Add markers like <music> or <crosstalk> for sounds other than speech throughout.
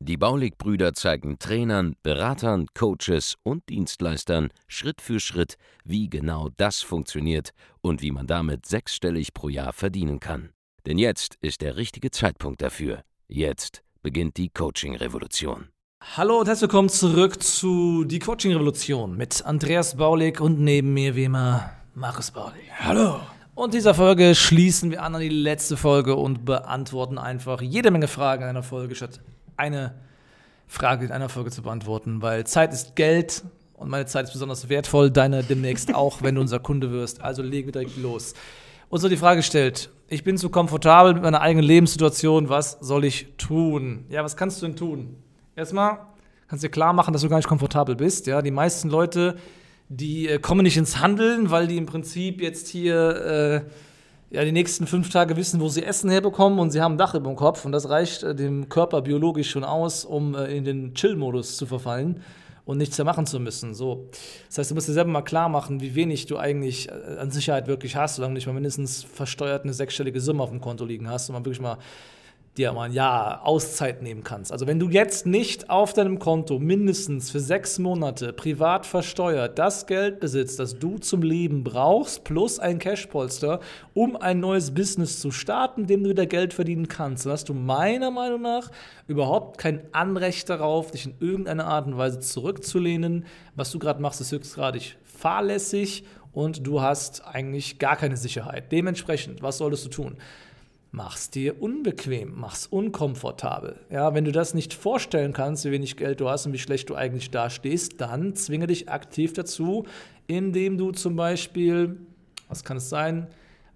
Die Baulig-Brüder zeigen Trainern, Beratern, Coaches und Dienstleistern Schritt für Schritt, wie genau das funktioniert und wie man damit sechsstellig pro Jahr verdienen kann. Denn jetzt ist der richtige Zeitpunkt dafür. Jetzt beginnt die Coaching-Revolution. Hallo und herzlich willkommen zurück zu Die Coaching Revolution mit Andreas Baulig und neben mir wie immer Markus Baulig. Hallo. Und dieser Folge schließen wir an an die letzte Folge und beantworten einfach jede Menge Fragen in einer Folge, statt eine Frage in einer Folge zu beantworten, weil Zeit ist Geld und meine Zeit ist besonders wertvoll, deine demnächst <laughs> auch, wenn du unser Kunde wirst. Also legen wir direkt los. Uns wird die Frage gestellt, ich bin zu komfortabel mit meiner eigenen Lebenssituation, was soll ich tun? Ja, was kannst du denn tun? Erstmal kannst du dir klar machen, dass du gar nicht komfortabel bist. Ja, die meisten Leute, die äh, kommen nicht ins Handeln, weil die im Prinzip jetzt hier äh, ja, die nächsten fünf Tage wissen, wo sie Essen herbekommen und sie haben ein Dach über dem Kopf und das reicht äh, dem Körper biologisch schon aus, um äh, in den Chill-Modus zu verfallen und nichts mehr machen zu müssen. So. Das heißt, du musst dir selber mal klar machen, wie wenig du eigentlich äh, an Sicherheit wirklich hast, solange du nicht mal mindestens versteuert eine sechsstellige Summe auf dem Konto liegen hast und man wirklich mal dir mal ein Jahr Auszeit nehmen kannst. Also wenn du jetzt nicht auf deinem Konto mindestens für sechs Monate privat versteuert das Geld besitzt, das du zum Leben brauchst, plus ein Cashpolster, um ein neues Business zu starten, dem du wieder Geld verdienen kannst, dann hast du meiner Meinung nach überhaupt kein Anrecht darauf, dich in irgendeiner Art und Weise zurückzulehnen. Was du gerade machst, ist höchstgradig fahrlässig und du hast eigentlich gar keine Sicherheit. Dementsprechend, was solltest du tun? Mach's dir unbequem, mach's unkomfortabel. Ja, wenn du das nicht vorstellen kannst, wie wenig Geld du hast und wie schlecht du eigentlich dastehst, dann zwinge dich aktiv dazu, indem du zum Beispiel, was kann es sein,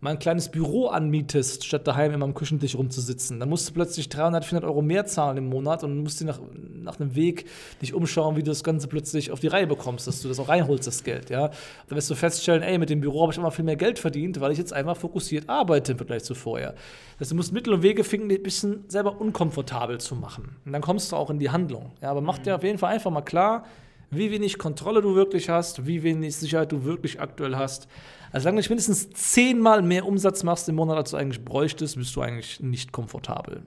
mal ein kleines Büro anmietest, statt daheim immer am Küchentisch rumzusitzen. Dann musst du plötzlich 300, 400 Euro mehr zahlen im Monat und musst dir nach, nach einem Weg dich umschauen, wie du das Ganze plötzlich auf die Reihe bekommst, dass du das auch reinholst, das Geld. Ja? Dann wirst du feststellen, ey, mit dem Büro habe ich immer viel mehr Geld verdient, weil ich jetzt einmal fokussiert arbeite im Vergleich zu vorher. Das heißt, du musst Mittel und Wege finden, die ein bisschen selber unkomfortabel zu machen. Und dann kommst du auch in die Handlung. Ja, aber mach dir auf jeden Fall einfach mal klar, wie wenig Kontrolle du wirklich hast, wie wenig Sicherheit du wirklich aktuell hast. Also solange du nicht mindestens zehnmal mehr Umsatz machst im Monat, als du eigentlich bräuchtest, bist du eigentlich nicht komfortabel.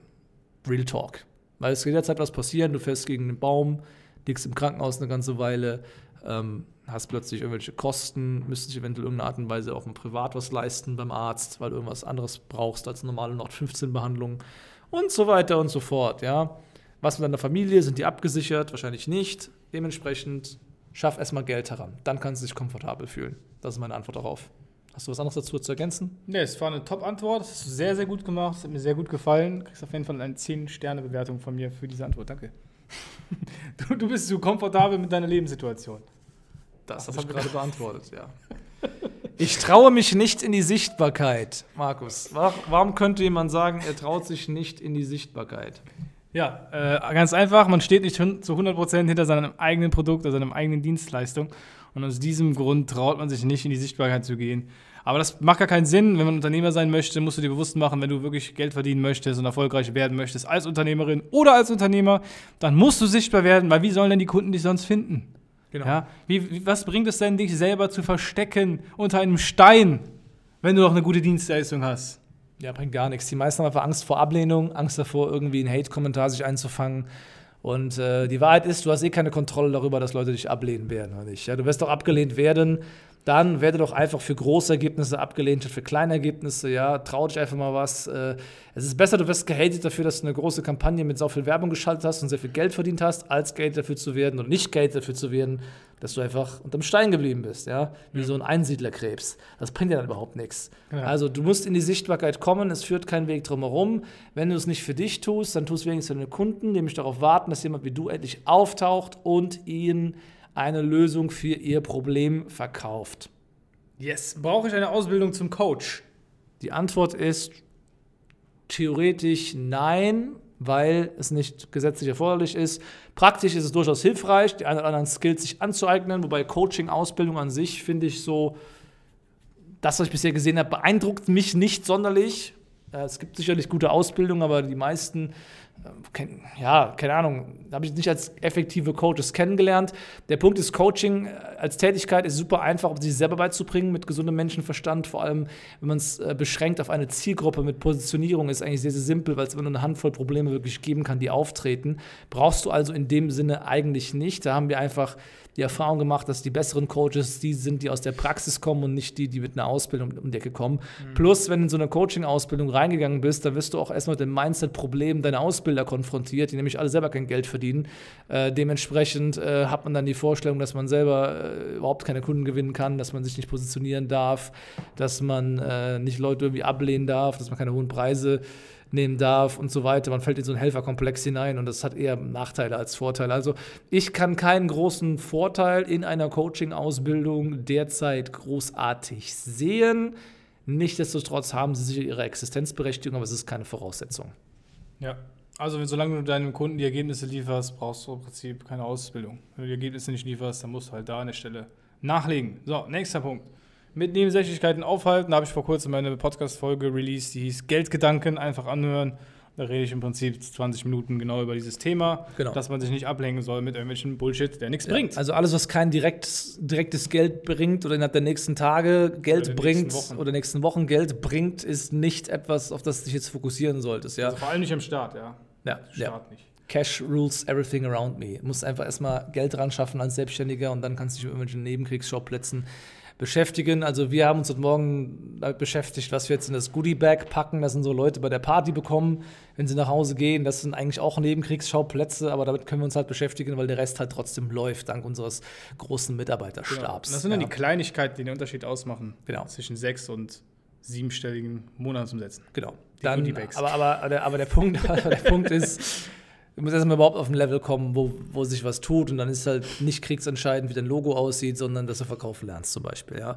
Real Talk. Weil es kann jederzeit was passieren, du fährst gegen einen Baum, liegst im Krankenhaus eine ganze Weile, ähm, hast plötzlich irgendwelche Kosten, müsstest eventuell irgendeine Art und Weise auch im Privat was leisten beim Arzt, weil du irgendwas anderes brauchst als normale Nord 15 Behandlung und so weiter und so fort, ja. Was mit deiner Familie, sind die abgesichert? Wahrscheinlich nicht. Dementsprechend schaff erstmal Geld heran. Dann kannst du dich komfortabel fühlen. Das ist meine Antwort darauf. Hast du was anderes dazu zu ergänzen? Nee, es war eine Top-Antwort. Das hast du sehr, sehr gut gemacht. Es hat mir sehr gut gefallen. Du kriegst auf jeden Fall eine 10-Sterne-Bewertung von mir für diese Antwort. Danke. <laughs> Du, du bist so komfortabel mit deiner Lebenssituation. Das, das habe ich gerade <laughs> beantwortet, ja. Ich traue mich nicht in die Sichtbarkeit, Markus. Warum könnte jemand sagen, er traut sich nicht in die Sichtbarkeit? Ja, äh, ganz einfach. Man steht nicht zu 100% hinter seinem eigenen Produkt oder seiner eigenen Dienstleistung. Und aus diesem Grund traut man sich nicht, in die Sichtbarkeit zu gehen. Aber das macht gar keinen Sinn. Wenn man Unternehmer sein möchte, musst du dir bewusst machen, wenn du wirklich Geld verdienen möchtest und erfolgreich werden möchtest als Unternehmerin oder als Unternehmer, dann musst du sichtbar werden, weil wie sollen denn die Kunden dich sonst finden? Genau. Ja? Wie, wie, was bringt es denn, dich selber zu verstecken unter einem Stein, wenn du noch eine gute Dienstleistung hast? Ja, bringt gar nichts. Die meisten haben einfach Angst vor Ablehnung, Angst davor, irgendwie einen Hate-Kommentar sich einzufangen. Und äh, die Wahrheit ist, du hast eh keine Kontrolle darüber, dass Leute dich ablehnen werden oder nicht. Ja, du wirst doch abgelehnt werden, dann werde doch einfach für große Ergebnisse abgelehnt statt für kleine Ergebnisse. Ja, trau dich einfach mal was. Äh, es ist besser, du wirst gehatet dafür, dass du eine große Kampagne mit so viel Werbung geschaltet hast und sehr viel Geld verdient hast, als Geld dafür zu werden oder nicht Geld dafür zu werden, dass du einfach unterm Stein geblieben bist, ja, wie ja. so ein Einsiedlerkrebs. Das bringt dir dann überhaupt nichts. Ja. Also du musst in die Sichtbarkeit kommen, es führt kein Weg drumherum. Wenn du es nicht für dich tust, dann tust du wenigstens für deine Kunden, nämlich darauf warten, dass jemand wie du endlich auftaucht und ihnen eine Lösung für ihr Problem verkauft. Yes, brauche ich eine Ausbildung zum Coach? Die Antwort ist theoretisch nein, weil es nicht gesetzlich erforderlich ist. Praktisch ist es durchaus hilfreich, die einen oder anderen Skills sich anzueignen, wobei Coaching-Ausbildung an sich finde ich so das, was ich bisher gesehen habe, beeindruckt mich nicht sonderlich. Äh, Es gibt sicherlich gute Ausbildung, aber die meisten, ja, keine Ahnung, habe ich nicht als effektive Coaches kennengelernt. Der Punkt ist, Coaching äh, als Tätigkeit ist super einfach, um sich selber beizubringen mit gesundem Menschenverstand. Vor allem, wenn man es äh, beschränkt auf eine Zielgruppe mit Positionierung, ist eigentlich sehr, sehr simpel, weil es immer nur eine Handvoll Probleme wirklich geben kann, die auftreten. Brauchst du also in dem Sinne eigentlich nicht. Da haben wir einfach die Erfahrung gemacht, dass die besseren Coaches die sind, die aus der Praxis kommen und nicht die, die mit einer Ausbildung um die Ecke kommen. Plus, wenn du in so eine Coaching-Ausbildung reingegangen bist, dann wirst du auch erstmal mit dem Mindset-Problem deiner Ausbilder konfrontiert, die nämlich alle selber kein Geld verdienen. Äh, dementsprechend äh, hat man dann die Vorstellung, dass man selber äh, überhaupt keine Kunden gewinnen kann, dass man sich nicht positionieren darf, dass man äh, nicht Leute irgendwie ablehnen darf, dass man keine hohen Preise nehmen darf und so weiter. Man fällt in so einen Helferkomplex hinein und das hat eher Nachteile als Vorteile. Also ich kann keinen großen Vorteil in einer Coaching-Ausbildung derzeit großartig sehen. Nichtsdestotrotz haben sie sicher ihre Existenzberechtigung, aber es ist keine Voraussetzung. Ja. Also, wenn, solange du deinem Kunden die Ergebnisse lieferst, brauchst du im Prinzip keine Ausbildung. Wenn du die Ergebnisse nicht lieferst, dann musst du halt da an der Stelle nachlegen. So, nächster Punkt. Mit Nebensächlichkeiten aufhalten, da habe ich vor kurzem eine Podcast-Folge released, die hieß Geldgedanken, einfach anhören. Da rede ich im Prinzip 20 Minuten genau über dieses Thema, Genau. dass man sich nicht ablenken soll mit irgendwelchen Bullshit, der nichts bringt. Also alles, was kein direktes, direktes Geld bringt oder innerhalb der nächsten Tage Geld Oder der bringt nächsten oder nächsten Wochen Geld bringt, ist nicht etwas, auf das du dich jetzt fokussieren solltest. Ja, Also vor allem nicht am Start, ja. Ja, ja. Start nicht. Cash rules everything around me. Du musst einfach erstmal Geld ran schaffen als Selbstständiger und dann kannst du dich mit irgendwelchen Nebenkriegsschauplätzen beschäftigen. Also wir haben uns heute Morgen damit beschäftigt, was wir jetzt in das Goodie-Bag packen. Das sind so Leute bei der Party bekommen, wenn sie nach Hause gehen. Das sind eigentlich auch Nebenkriegsschauplätze, aber damit können wir uns halt beschäftigen, weil der Rest halt trotzdem läuft, dank unseres großen Genau. Mitarbeiterstabs. Das sind dann ja. die Kleinigkeiten, die den Unterschied ausmachen. Genau. Zwischen sechs und siebenstelligen Monatsumsätzen. Genau. Die Dann, aber, aber, aber, der, aber der Punkt, <laughs> der Punkt ist, du musst erstmal überhaupt auf ein Level kommen, wo, wo sich was tut. Und dann ist halt nicht kriegsentscheidend, wie dein Logo aussieht, sondern dass du verkaufen lernst zum Beispiel. Ja?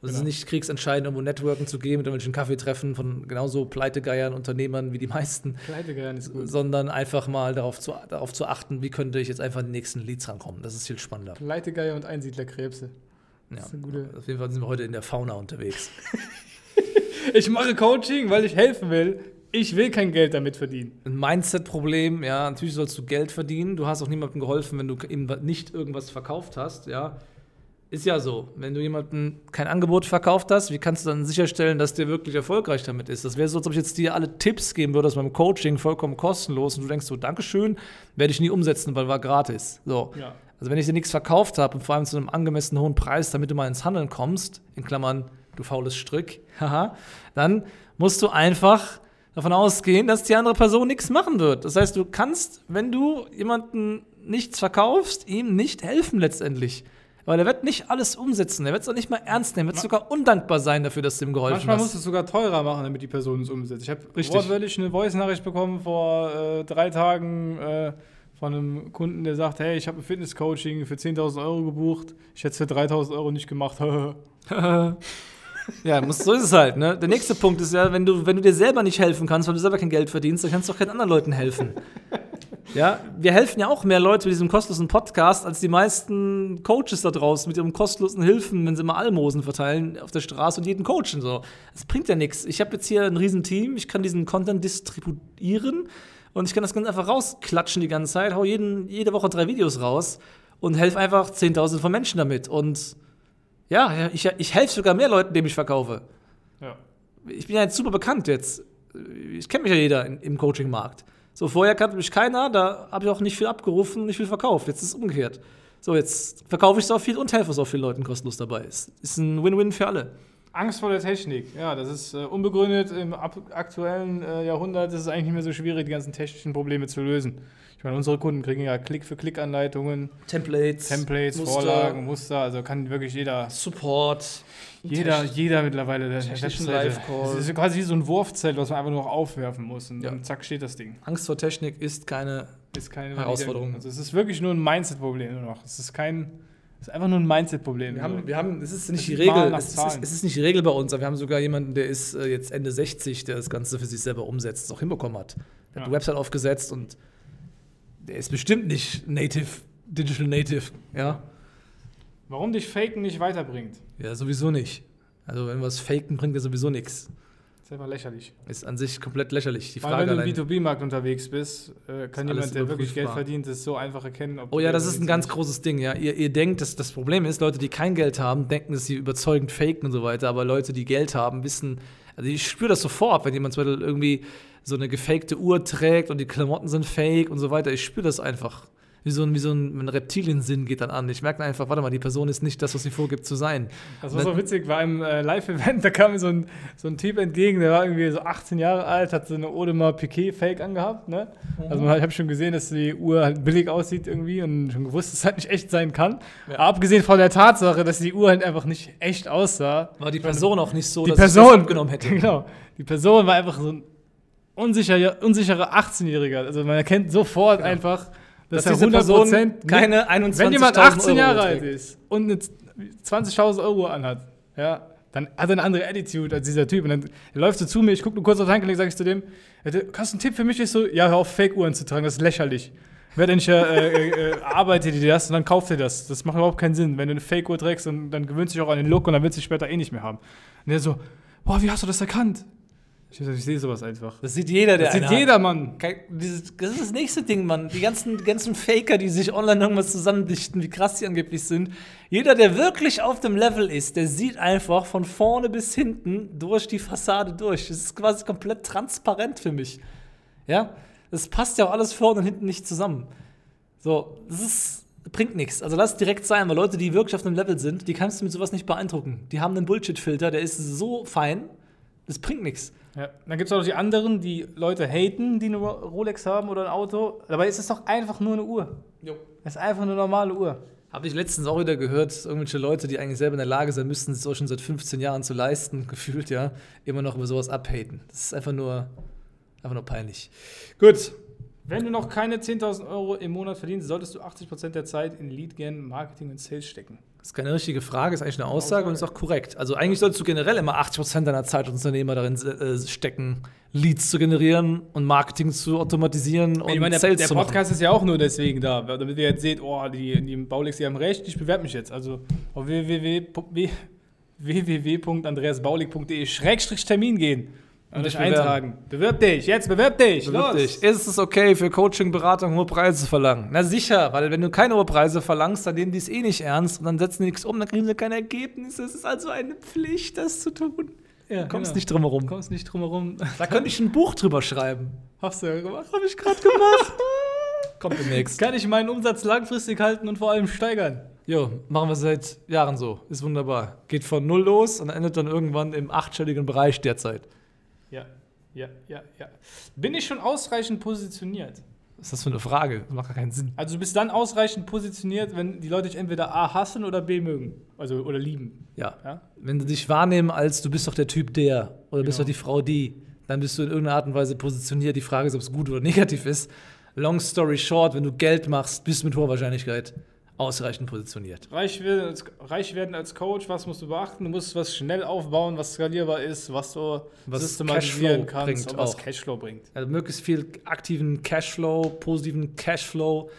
Und es ist Genau. nicht kriegsentscheidend, irgendwo Networken zu gehen, mit irgendwelchen Kaffeetreffen von genauso Pleitegeiern, Unternehmern wie die meisten, Pleitegeiern ist gut. sondern einfach mal darauf zu, darauf zu achten, wie könnte ich jetzt einfach an die nächsten Leads rankommen. Das ist viel spannender. Pleitegeier und Einsiedlerkrebse. Ja. Das gute. Auf jeden Fall sind wir heute in der Fauna unterwegs. <laughs> Ich mache Coaching, weil ich helfen will. Ich will kein Geld damit verdienen. ein Mindset-Problem, ja, natürlich sollst du Geld verdienen. Du hast auch niemandem geholfen, wenn du ihm nicht irgendwas verkauft hast, ja. Ist ja so. Wenn du jemandem kein Angebot verkauft hast, wie kannst du dann sicherstellen, dass der wirklich erfolgreich damit ist? Das wäre so, als ob ich jetzt dir alle Tipps geben würde aus meinem Coaching, vollkommen kostenlos, und du denkst so, Dankeschön, werde ich nie umsetzen, weil war gratis. So. Ja. Also wenn ich dir nichts verkauft habe und vor allem zu einem angemessenen hohen Preis, damit du mal ins Handeln kommst, in Klammern, du faules Strick, <laughs> haha, dann musst du einfach davon ausgehen, dass die andere Person nichts machen wird. Das heißt, du kannst, wenn du jemanden nichts verkaufst, ihm nicht helfen letztendlich. Weil er wird nicht alles umsetzen, er wird es auch nicht mal ernst nehmen, er wird sogar undankbar sein dafür, dass du ihm geholfen Manchmal hast. musst du es sogar teurer machen, damit die Person es umsetzt. Ich habe wortwörtlich eine Voice-Nachricht bekommen vor äh, drei Tagen äh, von einem Kunden, der sagt, hey, ich habe ein Fitness-Coaching für 10.000 Euro gebucht. Ich hätte es für 3.000 Euro nicht gemacht. <laughs> <laughs> <laughs> Ja, muss, so ist es halt. Ne? Der nächste Punkt ist ja, wenn du, wenn du dir selber nicht helfen kannst, weil du selber kein Geld verdienst, dann kannst du auch keinen anderen Leuten helfen. <laughs> ja, wir helfen ja auch mehr Leute mit diesem kostenlosen Podcast als die meisten Coaches da draußen mit ihren kostenlosen Hilfen, wenn sie mal Almosen verteilen auf der Straße und jeden coachen. So. Das bringt ja nichts. Ich habe jetzt hier ein riesen Team, ich kann diesen Content distribuieren und ich kann das ganz einfach rausklatschen die ganze Zeit, hau jeden, jede Woche drei Videos raus und helfe einfach 10.000 von Menschen damit. Und ja, ich, ich helfe sogar mehr Leuten, denen ich verkaufe. ja. Ich bin ja jetzt super bekannt jetzt. Ich kenne mich ja jeder in, im Coaching-Markt. So, vorher kannte mich keiner, da habe ich auch nicht viel abgerufen und nicht viel verkauft. Jetzt ist es umgekehrt. So, jetzt verkaufe ich so viel und helfe so vielen Leuten kostenlos dabei. Es ist ein Win-Win für alle. Angst vor der Technik. Ja, das ist äh, unbegründet. Im aktuellen äh, Jahrhundert ist es eigentlich nicht mehr so schwierig, die ganzen technischen Probleme zu lösen. Ich meine, unsere Kunden kriegen ja Klick-für-Klick-Anleitungen, Templates, Templates, Muster, Vorlagen, Muster. Also kann wirklich jeder Support. Jeder, Techn- jeder mittlerweile der Webseite. Es ist quasi wie so ein Wurfzelt, was man einfach nur noch aufwerfen muss und Ja. dann zack steht das Ding. Angst vor Technik ist keine. Ist keine Herausforderung. Also es ist wirklich nur ein Mindset-Problem nur noch. Es ist kein, es ist einfach nur ein Mindset-Problem. Wir haben, wir haben, es ist nicht die Regel. Es ist, es ist nicht die Regel bei uns, aber wir haben sogar jemanden, der ist äh, jetzt Ende 60, der das Ganze für sich selber umsetzt, es auch hinbekommen hat. Der hat Ja. eine Website aufgesetzt und der ist bestimmt nicht native, digital native. Ja, Warum dich Faken nicht weiterbringt? ja sowieso nicht. Also wenn was faken, bringt ja sowieso nichts. Ist einfach lächerlich. Ist an sich komplett lächerlich. Die Weil Frage wenn du im B2B-Markt unterwegs bist, äh, kann jemand, der wirklich Geld verdient, das so einfach erkennen, ob Oh ja, das ist ein ganz großes Ding, ja. Ihr, ihr denkt, dass das Problem ist, Leute, die kein Geld haben, denken, dass sie überzeugend faken und so weiter, aber Leute, die Geld haben, wissen, also ich spüre das sofort, wenn jemand zum Beispiel irgendwie so eine gefakte Uhr trägt und die Klamotten sind fake und so weiter. Ich spüre das einfach. Wie so ein, wie so ein, ein Reptiliensinn geht dann an. Ich merke einfach, warte mal, die Person ist nicht das, was sie vorgibt zu sein. Das war so witzig, war im äh, Live-Event, <laughs> da kam mir so ein, so ein Typ entgegen, der war irgendwie so 18 Jahre alt, hat so eine Audemars Piquet-Fake angehabt, ne? Also man hat, ich habe schon gesehen, dass die Uhr halt billig aussieht irgendwie und schon gewusst, dass es halt nicht echt sein kann. Ja. Aber abgesehen von der Tatsache, dass die Uhr halt einfach nicht echt aussah. War die Person auch nicht so, Die dass ich Person, das abgenommen hätte. <laughs> Genau. Die Person war einfach so ein unsicher, unsicherer 18-Jähriger. Also man erkennt sofort einfach, dass, Dass diese Person 100% keine 21.000 Wenn jemand 18 Euro Jahre alt ist und eine 20.000 Euro anhat, ja, dann hat er eine andere Attitude als dieser Typ. Und dann läuft so zu mir, ich gucke nur kurz auf den Handgelenk, sage ich zu dem, "Ja, du- hast du einen Tipp für mich? Ich so, ja, hör auf, Fake-Uhren zu tragen, das ist lächerlich. Wer denn ja, äh, äh, äh, arbeitet dir das und dann kauft dir das. Das macht überhaupt keinen Sinn. Wenn du eine Fake-Uhr trägst, dann, dann gewöhnst du dich auch an den Look und dann willst du dich später eh nicht mehr haben. Und er so, boah, wie hast du das erkannt? Ich, ich sehe sowas einfach. Das sieht jeder, der Das sieht hat. jeder, Mann. Das ist das nächste Ding, Mann. Die ganzen, ganzen Faker, die sich online irgendwas zusammendichten, wie krass die angeblich sind. Jeder, der wirklich auf dem Level ist, der sieht einfach von vorne bis hinten durch die Fassade durch. Das ist quasi komplett transparent für mich. Ja? Das passt ja auch alles vorne und hinten nicht zusammen. So, das ist, bringt nichts. Also lass es direkt sein, weil Leute, die wirklich auf einem Level sind, die kannst du mit sowas nicht beeindrucken. Die haben einen Bullshit-Filter, der ist so fein, das bringt nichts. Ja. Dann gibt es auch noch die anderen, die Leute haten, die eine Ro- Rolex haben oder ein Auto. Dabei ist es doch einfach nur eine Uhr. Es ist einfach eine normale Uhr. Habe ich letztens auch wieder gehört, irgendwelche Leute, die eigentlich selber in der Lage sein müssten, es auch schon seit 15 Jahren zu leisten, <laughs> gefühlt, ja, immer noch über sowas abhaten. Das ist einfach nur, einfach nur peinlich. Gut. Wenn du noch keine 10.000 Euro im Monat verdienst, solltest du 80% der Zeit in Lead Gen, Marketing und Sales stecken. Das ist keine richtige Frage, ist eigentlich eine Aussage, Aussage. und ist auch korrekt. Also eigentlich solltest du generell immer 80% deiner Zeit als Unternehmer darin äh, stecken, Leads zu generieren und Marketing zu automatisieren und ich meine, der, Sales der zu machen. Podcast ist ja auch nur deswegen da, damit ihr jetzt seht, oh, die, die im Baulex, die haben recht, ich bewerbe mich jetzt. Also auf www.andreasbaulig.de-termin <laughs> gehen und dich eintragen. Bewirb dich, jetzt bewirb dich, Bewirb los! dich. Ist es okay, für Coaching, Beratung hohe Preise zu verlangen? Na sicher, weil wenn du keine hohe Preise verlangst, dann nehmen die es eh nicht ernst und dann setzen die nichts um, dann kriegen sie keine Ergebnisse. Es ist also eine Pflicht, das zu tun. Ja, Du kommst genau. nicht drum herum. Du kommst nicht drum herum. Da könnte ich ein Buch drüber schreiben. Hast du ja gemacht. Habe ich gerade gemacht. <laughs> Kommt demnächst. Kann ich meinen Umsatz langfristig halten und vor allem steigern? Jo, machen wir seit Jahren so. Ist wunderbar. Geht von null los und endet dann irgendwann im achtstelligen Bereich derzeit. Ja, ja, ja, ja. Bin ich schon ausreichend positioniert? Was ist das für eine Frage? Das macht gar keinen Sinn. Also du bist dann ausreichend positioniert, wenn die Leute dich entweder A hassen oder B mögen. Also oder lieben. Ja. Ja? Wenn sie dich wahrnehmen als du bist doch der Typ der oder bist Genau. doch die Frau die, dann bist du in irgendeiner Art und Weise positioniert. Die Frage ist, ob es gut oder <laughs> negativ ist. Long story short, wenn du Geld machst, bist du mit hoher Wahrscheinlichkeit ausreichend positioniert. Reich werden, als, reich werden als Coach, was musst du beachten? Du musst was schnell aufbauen, was skalierbar ist, was du Was systematisieren Cashflow kannst und was auch. Cashflow bringt. Also möglichst viel aktiven Cashflow, positiven Cashflow.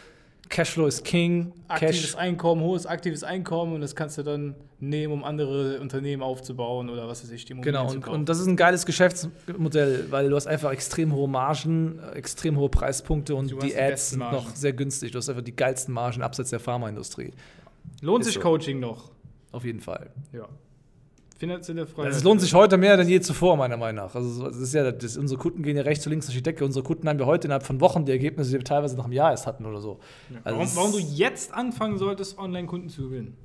Cashflow ist King. Aktives Cash, Einkommen, hohes aktives Einkommen und das kannst du dann nehmen, um andere Unternehmen aufzubauen oder was weiß ich, die Immobilien genau, und, und das ist ein geiles Geschäftsmodell, weil du hast einfach extrem hohe Margen, äh, extrem hohe Preispunkte und die Ads sind noch sehr günstig. Du hast einfach die geilsten Margen abseits der Pharmaindustrie. Lohnt ist sich so. Coaching noch? Auf jeden Fall. Ja. Finanzielle Freiheit. Also es lohnt sich heute mehr denn je zuvor, meiner Meinung nach. Also das ist ja, das, unsere Kunden gehen ja rechts und links durch die Decke. Unsere Kunden haben wir heute innerhalb von Wochen die Ergebnisse, die wir teilweise nach einem Jahr erst hatten oder so. Ja. Also warum, es- warum du jetzt anfangen solltest, Online-Kunden zu gewinnen?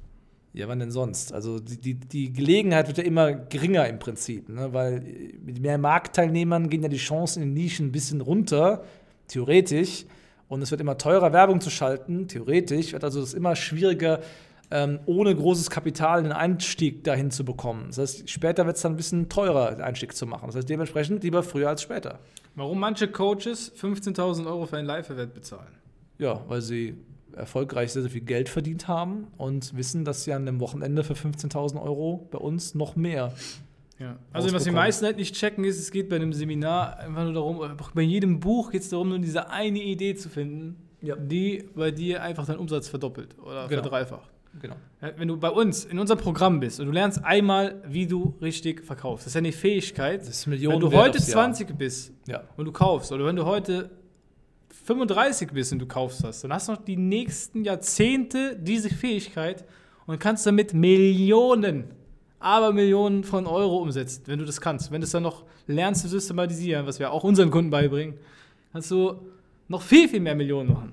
Ja, wann denn sonst? Also die, die, die Gelegenheit wird ja immer geringer im Prinzip, ne? weil mit mehr Marktteilnehmern gehen ja die Chancen in den Nischen ein bisschen runter, theoretisch. Und es wird immer teurer, Werbung zu schalten, theoretisch. Wird also es immer schwieriger, ähm, ohne großes Kapital einen Einstieg dahin zu bekommen. Das heißt, später wird es dann ein bisschen teurer, den Einstieg zu machen. Das heißt, dementsprechend lieber früher als später. Warum manche Coaches 15.000 Euro für ein Live-Event bezahlen? Ja, weil sie erfolgreich sehr, sehr viel Geld verdient haben und wissen, dass sie an einem Wochenende für 15.000 Euro bei uns noch mehr Ja. Also was die meisten halt nicht checken ist, es geht bei einem Seminar einfach nur darum, oder bei jedem Buch geht es darum, nur diese eine Idee zu finden, Ja. die bei dir einfach deinen Umsatz verdoppelt oder Genau. verdreifacht. Genau. Wenn du bei uns in unserem Programm bist und du lernst einmal, wie du richtig verkaufst, das ist ja eine Fähigkeit. Das ist Millionen wenn du heute aufs Jahr. 20 bist Ja. und du kaufst, oder wenn du heute 35 bist und du kaufst hast, dann hast du noch die nächsten Jahrzehnte diese Fähigkeit und kannst damit Millionen, aber Millionen von Euro umsetzen, wenn du das kannst. Wenn du es dann noch lernst zu systematisieren, was wir auch unseren Kunden beibringen, kannst du noch viel, viel mehr Millionen machen.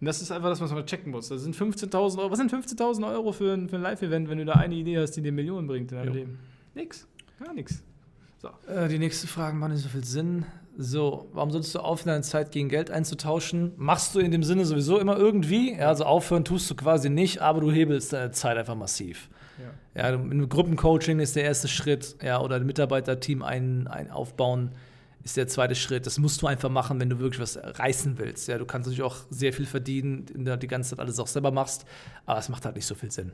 Und das ist einfach das, was man checken muss. Das sind 15.000 Euro. Was sind 15.000 Euro für ein, für ein Live-Event, wenn du da eine Idee hast, die dir Millionen bringt in deinem Jo. Leben? Nix. Gar nichts. Äh, die nächste Frage macht nicht so viel Sinn. So, warum solltest du aufhören, deine Zeit gegen Geld einzutauschen? Machst du in dem Sinne sowieso immer irgendwie? Ja, also aufhören tust du quasi nicht, aber du hebelst deine Zeit einfach massiv. Ja. Ja, Gruppencoaching ist der erste Schritt, ja, oder ein Mitarbeiterteam ein, ein aufbauen ist der zweite Schritt. Das musst du einfach machen, wenn du wirklich was reißen willst. Ja, du kannst natürlich auch sehr viel verdienen, indem du die ganze Zeit alles auch selber machst, aber es macht halt nicht so viel Sinn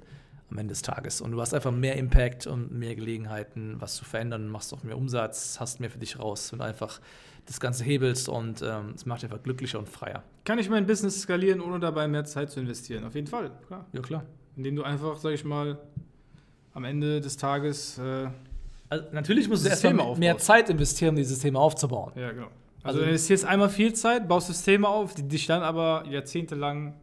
am Ende des Tages. Und du hast einfach mehr Impact und mehr Gelegenheiten, was zu verändern, machst auch mehr Umsatz, hast mehr für dich raus und einfach das Ganze hebelst und ähm, es macht dich einfach glücklicher und freier. Kann ich mein Business skalieren, ohne dabei mehr Zeit zu investieren? Auf jeden Fall, klar. Ja, klar. Indem du einfach, sag ich mal, am Ende des Tages, äh, Also natürlich musst du Systeme erstmal mehr. Zeit investieren, um dieses Thema aufzubauen. ja, genau. Also- Also, du investierst einmal viel Zeit, baust Systeme auf, die dich dann aber jahrzehntelang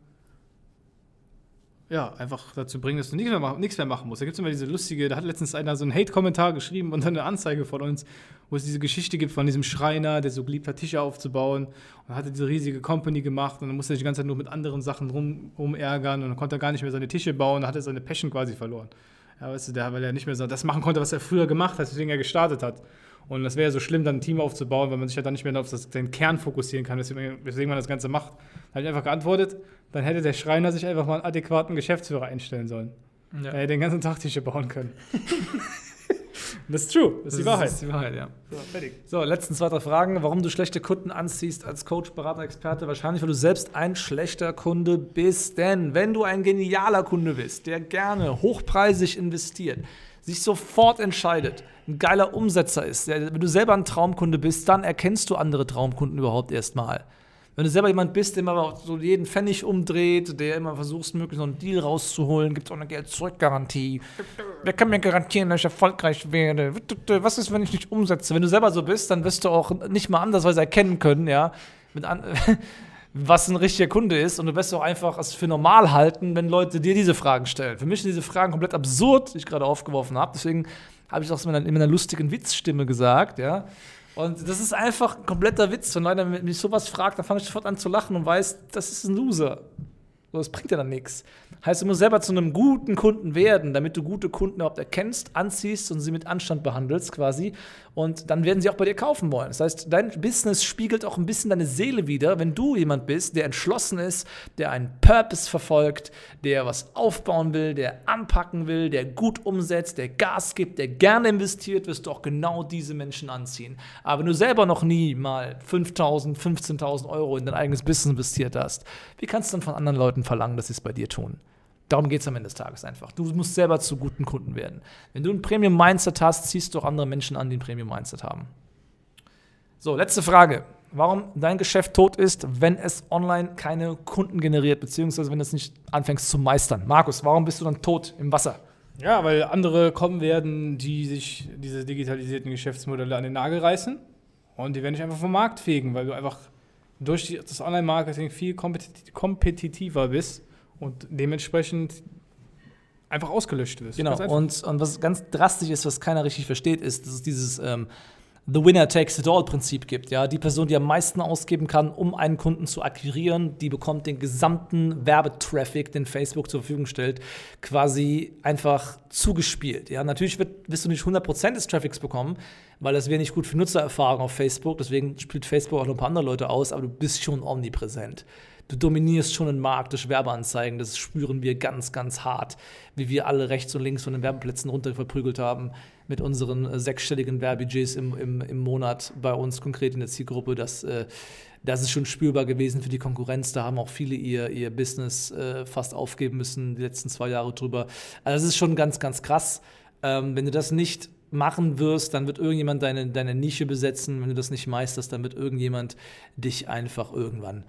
ja, einfach dazu bringen, dass du nichts mehr, mach- nichts mehr machen musst. Da gibt es immer diese lustige, da hat letztens einer so einen Hate-Kommentar geschrieben und dann eine Anzeige von uns, wo es diese Geschichte gibt von diesem Schreiner, der so geliebt hat, Tische aufzubauen und hatte diese riesige Company gemacht und dann musste er sich die ganze Zeit nur mit anderen Sachen rum, rumärgern und dann konnte er gar nicht mehr seine Tische bauen, dann hat er seine Passion quasi verloren. Ja, weißt du, der, weil er nicht mehr so das machen konnte, was er früher gemacht hat, deswegen er gestartet hat. Und das wäre ja so schlimm, dann ein Team aufzubauen, weil man sich ja dann nicht mehr auf das, den Kern fokussieren kann, weswegen, weswegen man das Ganze macht. Da habe ich einfach geantwortet, dann hätte der Schreiner sich einfach mal einen adäquaten Geschäftsführer einstellen sollen. Er hätte den ganzen Tag Tische bauen können. <laughs> das ist true, das ist die Wahrheit. Das ist die Wahrheit, ja. So, fertig. So, letzten zwei, drei Fragen. Warum du schlechte Kunden anziehst als Coach, Berater, Experte? Wahrscheinlich, weil du selbst ein schlechter Kunde bist. Denn wenn du ein genialer Kunde bist, der gerne hochpreisig investiert, sich sofort entscheidet, ein geiler Umsetzer ist, wenn du selber ein Traumkunde bist, dann erkennst du andere Traumkunden überhaupt erstmal. Wenn du selber jemand bist, der immer so jeden Pfennig umdreht, der immer versucht, möglichst noch einen Deal rauszuholen, gibt es auch eine Geld-Zurück-Garantie. Wer kann mir garantieren, dass ich erfolgreich werde? Was ist, wenn ich nicht umsetze? Wenn du selber so bist, dann wirst du auch nicht mal andersweise erkennen können, ja, <laughs> was ein richtiger Kunde ist. Und du wirst auch einfach es für normal halten, wenn Leute dir diese Fragen stellen. Für mich sind diese Fragen komplett absurd, die ich gerade aufgeworfen habe. Deswegen habe ich auch in meiner, in meiner lustigen Witzstimme gesagt, ja. Und das ist einfach ein kompletter Witz. Wenn einer mich sowas fragt, dann fange ich sofort an zu lachen und weiß, das ist ein Loser. So, das bringt ja dann nichts. Heißt, du musst selber zu einem guten Kunden werden, damit du gute Kunden überhaupt erkennst, anziehst und sie mit Anstand behandelst quasi. Und dann werden sie auch bei dir kaufen wollen. Das heißt, dein Business spiegelt auch ein bisschen deine Seele wider, wenn du jemand bist, der entschlossen ist, der einen Purpose verfolgt, der was aufbauen will, der anpacken will, der gut umsetzt, der Gas gibt, der gerne investiert, wirst du auch genau diese Menschen anziehen. Aber wenn du selber noch nie mal 5.000, 15.000 Euro in dein eigenes Business investiert hast, wie kannst du dann von anderen Leuten verlangen, dass sie es bei dir tun? Darum geht es am Ende des Tages einfach. Du musst selber zu guten Kunden werden. Wenn du ein Premium-Mindset hast, ziehst du auch andere Menschen an, die ein Premium-Mindset haben. So, letzte Frage. Warum dein Geschäft tot ist, wenn es online keine Kunden generiert, beziehungsweise wenn du es nicht anfängst zu meistern. Markus, warum bist du dann tot im Wasser? Ja, weil andere kommen werden, die sich diese digitalisierten Geschäftsmodelle an den Nagel reißen und die werden dich einfach vom Markt fegen, weil du einfach durch die, das Online-Marketing viel kompeti- kompetitiver bist und dementsprechend einfach ausgelöscht wirst. Genau. Und, und was ganz drastisch ist, was keiner richtig versteht, ist, dass es dieses ähm, The Winner Takes It All Prinzip gibt. Ja, die Person, die am meisten ausgeben kann, um einen Kunden zu akquirieren, die bekommt den gesamten Werbetraffic, den Facebook zur Verfügung stellt, quasi einfach zugespielt. Ja, natürlich wird, wirst du nicht 100% des Traffics bekommen, weil das wäre nicht gut für Nutzererfahrung auf Facebook. Deswegen spielt Facebook auch noch ein paar andere Leute aus, aber du bist schon omnipräsent. Du dominierst schon den Markt durch Werbeanzeigen. Das spüren wir ganz, ganz hart, wie wir alle rechts und links von den Werbeplätzen runter verprügelt haben mit unseren äh, sechsstelligen Werbebudgets im, im, im Monat bei uns konkret in der Zielgruppe. Das, äh, das ist schon spürbar gewesen für die Konkurrenz. Da haben auch viele ihr, ihr Business äh, fast aufgeben müssen, die letzten zwei Jahre drüber. Also das ist schon ganz, ganz krass. Ähm, wenn du das nicht machen wirst, dann wird irgendjemand deine, deine Nische besetzen. Wenn du das nicht meisterst, dann wird irgendjemand dich einfach irgendwann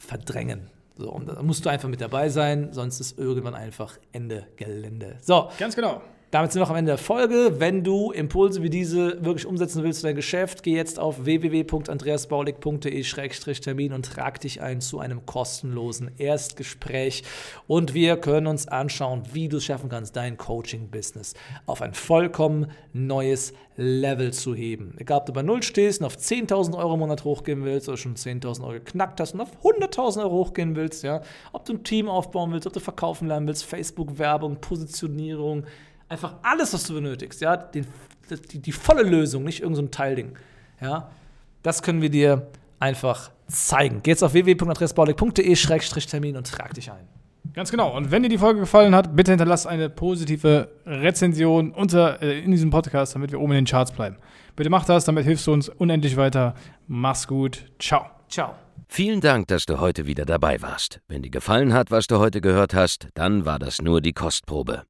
verdrängen. So, und da musst du einfach mit dabei sein, sonst ist irgendwann einfach Ende Gelände. So, Ganz genau. Damit sind wir auch am Ende der Folge. Wenn du Impulse wie diese wirklich umsetzen willst für dein Geschäft, geh jetzt auf www.andreasbaulig.de-termin und trag dich ein zu einem kostenlosen Erstgespräch. Und wir können uns anschauen, wie du es schaffen kannst, dein Coaching-Business auf ein vollkommen neues Level zu heben. Egal, ob du bei Null stehst und auf 10.000 Euro im Monat hochgehen willst oder schon 10.000 Euro geknackt hast und auf 100.000 Euro hochgehen willst, ja, ob du ein Team aufbauen willst, ob du verkaufen lernen willst, Facebook-Werbung, Positionierung, einfach alles, was du benötigst, ja, den, die, die volle Lösung, nicht irgendein so Teilding, ja, das können wir dir einfach zeigen. Geh jetzt auf www.adressbaulig.de-termin und trag dich ein. Ganz genau. Und wenn dir die Folge gefallen hat, bitte hinterlass eine positive Rezension unter, äh, in diesem Podcast, damit wir oben in den Charts bleiben. Bitte mach das, damit hilfst du uns unendlich weiter. Mach's gut. Ciao. Ciao. Vielen Dank, dass du heute wieder dabei warst. Wenn dir gefallen hat, was du heute gehört hast, dann war das nur die Kostprobe.